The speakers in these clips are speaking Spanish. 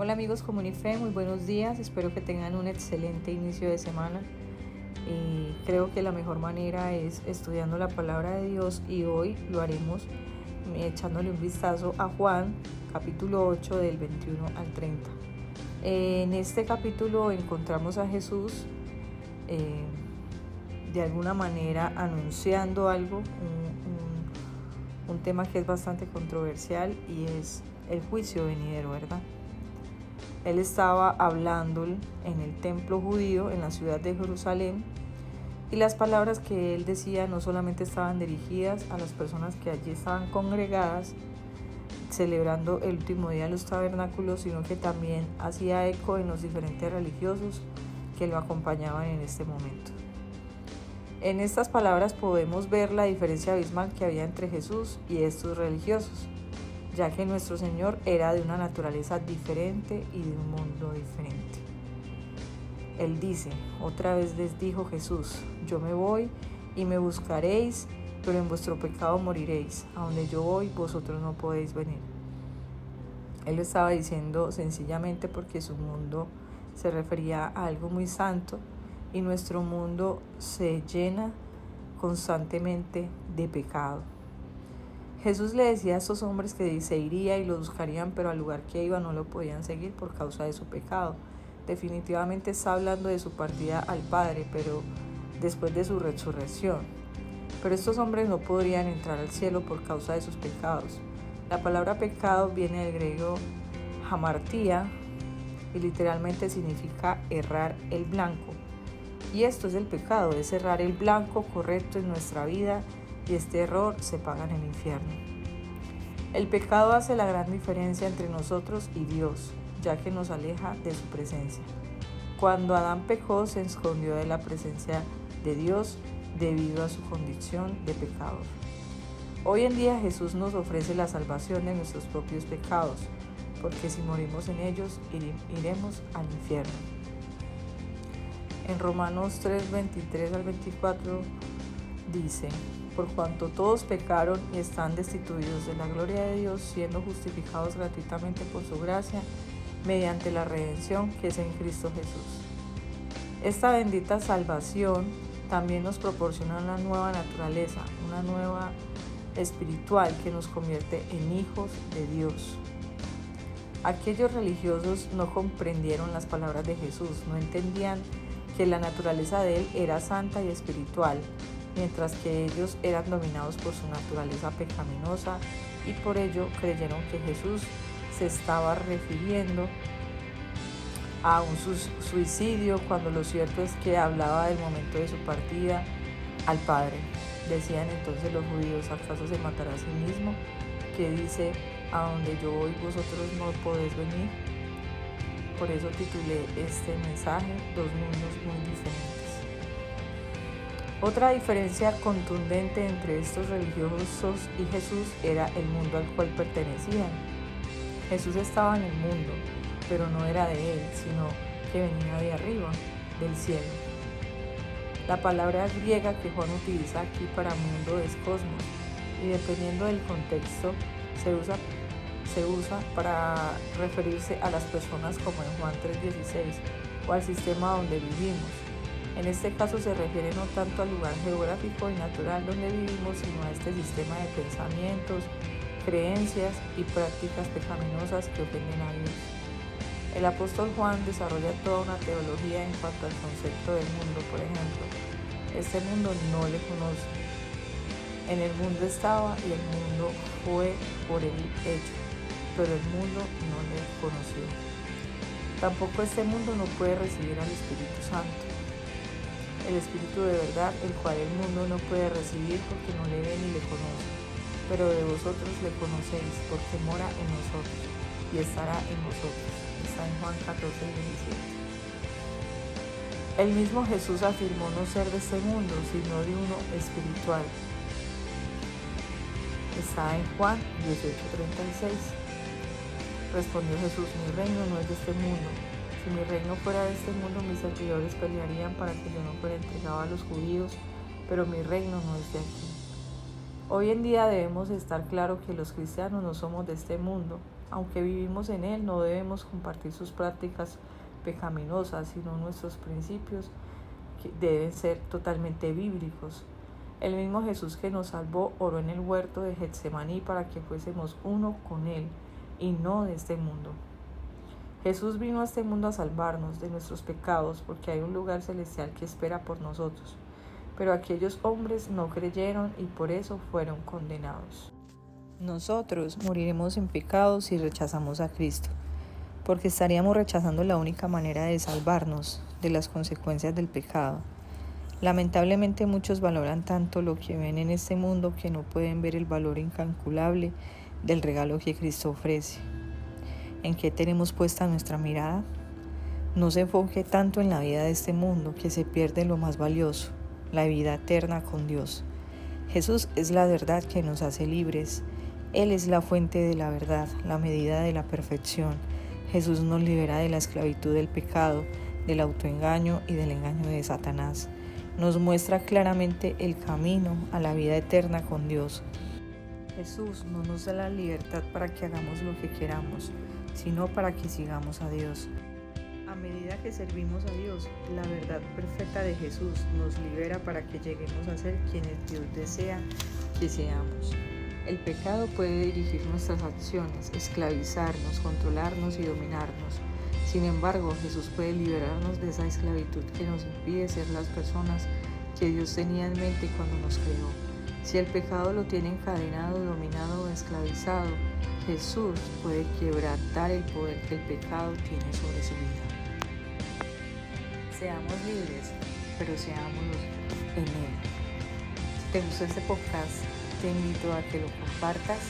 Hola amigos Comunife, muy buenos días, espero que tengan un excelente inicio de semana. Y creo que la mejor manera es estudiando la palabra de Dios y hoy lo haremos echándole un vistazo a Juan capítulo 8 del 21 al 30. En este capítulo encontramos a Jesús eh, de alguna manera anunciando algo, un, un tema que es bastante controversial y es el juicio venidero, ¿verdad? Él estaba hablando en el templo judío en la ciudad de Jerusalén y las palabras que él decía no solamente estaban dirigidas a las personas que allí estaban congregadas celebrando el último día de los tabernáculos, sino que también hacía eco en los diferentes religiosos que lo acompañaban en este momento. En estas palabras podemos ver la diferencia abismal que había entre Jesús y estos religiosos ya que nuestro Señor era de una naturaleza diferente y de un mundo diferente. Él dice, otra vez les dijo Jesús, yo me voy y me buscaréis, pero en vuestro pecado moriréis. A donde yo voy, vosotros no podéis venir. Él lo estaba diciendo sencillamente porque su mundo se refería a algo muy santo y nuestro mundo se llena constantemente de pecado. Jesús le decía a estos hombres que se iría y lo buscarían, pero al lugar que iba no lo podían seguir por causa de su pecado. Definitivamente está hablando de su partida al Padre, pero después de su resurrección. Pero estos hombres no podrían entrar al cielo por causa de sus pecados. La palabra pecado viene del griego hamartía y literalmente significa errar el blanco. Y esto es el pecado, es errar el blanco correcto en nuestra vida y este error se paga en el infierno. El pecado hace la gran diferencia entre nosotros y Dios, ya que nos aleja de su presencia. Cuando Adán pecó, se escondió de la presencia de Dios debido a su condición de pecador. Hoy en día Jesús nos ofrece la salvación de nuestros propios pecados, porque si morimos en ellos, iremos al infierno. En Romanos 3, 23 al 24 dice, por cuanto todos pecaron y están destituidos de la gloria de Dios, siendo justificados gratuitamente por su gracia, mediante la redención que es en Cristo Jesús. Esta bendita salvación también nos proporciona una nueva naturaleza, una nueva espiritual que nos convierte en hijos de Dios. Aquellos religiosos no comprendieron las palabras de Jesús, no entendían que la naturaleza de Él era santa y espiritual, mientras que ellos eran dominados por su naturaleza pecaminosa y por ello creyeron que Jesús se estaba refiriendo a un suicidio cuando lo cierto es que hablaba del momento de su partida al Padre. Decían entonces los judíos, ¿acaso se matará a sí mismo? Que dice, a donde yo voy vosotros no podéis venir. Por eso titulé este mensaje, Dos mundos muy diferentes. Otra diferencia contundente entre estos religiosos y Jesús era el mundo al cual pertenecían. Jesús estaba en el mundo, pero no era de él, sino que venía de arriba, del cielo. La palabra griega que Juan utiliza aquí para mundo es cosmos y dependiendo del contexto se usa, se usa para referirse a las personas como en Juan 3:16 o al sistema donde vivimos en este caso se refiere no tanto al lugar geográfico y natural donde vivimos, sino a este sistema de pensamientos, creencias y prácticas pecaminosas que ofenden a Dios. El apóstol Juan desarrolla toda una teología en cuanto al concepto del mundo, por ejemplo. Este mundo no le conoce. En el mundo estaba y el mundo fue por él hecho, pero el mundo no le conoció. Tampoco este mundo no puede recibir al Espíritu Santo el Espíritu de verdad, el cual el mundo no puede recibir porque no le ve ni le conoce. Pero de vosotros le conocéis porque mora en nosotros y estará en vosotros. Está en Juan 14, 17. El mismo Jesús afirmó no ser de este mundo, sino de uno espiritual. Está en Juan 18:36. Respondió Jesús, mi reino no es de este mundo. Si mi reino fuera de este mundo, mis servidores pelearían para que yo no fuera entregado a los judíos, pero mi reino no es de aquí. Hoy en día debemos estar claro que los cristianos no somos de este mundo, Aunque vivimos en Él, no debemos compartir sus prácticas pecaminosas, sino nuestros principios que deben ser totalmente bíblicos. El mismo Jesús que nos salvó oró en el huerto de Getsemaní para que fuésemos uno con Él y no de este mundo. Jesús vino a este mundo a salvarnos de nuestros pecados porque hay un lugar celestial que espera por nosotros. Pero aquellos hombres no creyeron y por eso fueron condenados. Nosotros moriremos en pecados si rechazamos a Cristo, porque estaríamos rechazando la única manera de salvarnos de las consecuencias del pecado. Lamentablemente muchos valoran tanto lo que ven en este mundo que no pueden ver el valor incalculable del regalo que Cristo ofrece. ¿En qué tenemos puesta nuestra mirada? No se enfoque tanto en la vida de este mundo que se pierde lo más valioso, la vida eterna con Dios. Jesús es la verdad que nos hace libres él es la fuente de la verdad, la medida de la perfección. Jesús nos libera de la esclavitud del pecado, del autoengaño y del engaño de Satanás. Nos muestra claramente el camino a la vida eterna con Dios. Jesús no nos da la libertad para que hagamos lo que queramos, sino para que sigamos a Dios. A medida que servimos a Dios, la verdad perfecta de Jesús nos libera para que lleguemos a ser quienes Dios desea que seamos. El pecado puede dirigir nuestras acciones, esclavizarnos, controlarnos y dominarnos. Sin embargo, Jesús puede liberarnos de esa esclavitud que nos impide ser las personas que Dios tenía en mente cuando nos creó. Si el pecado lo tiene encadenado, dominado o esclavizado, Jesús puede quebrantar el poder que el pecado tiene sobre su vida. Seamos libres, pero seamos en Él. Si te gustó este podcast, te invito a que lo compartas.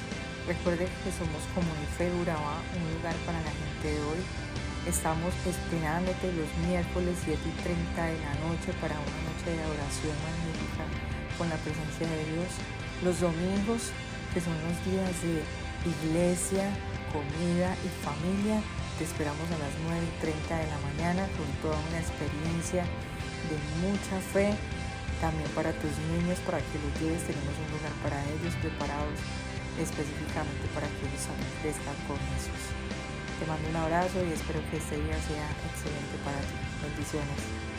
Recuerde que somos como Fe Urabá, un lugar para la gente de hoy. Estamos esperándote los miércoles 7 y 30 de la noche para una noche de oración magnífica con la presencia de Dios. Los domingos, que son los días de iglesia, comida y familia, te esperamos a las 9 y 30 de la mañana con toda una experiencia de mucha fe también para tus niños, para que los lleves, tenemos un lugar para ellos preparados específicamente para que ellos también crezcan con Jesús. Te mando un abrazo y espero que este día sea excelente para ti. Bendiciones.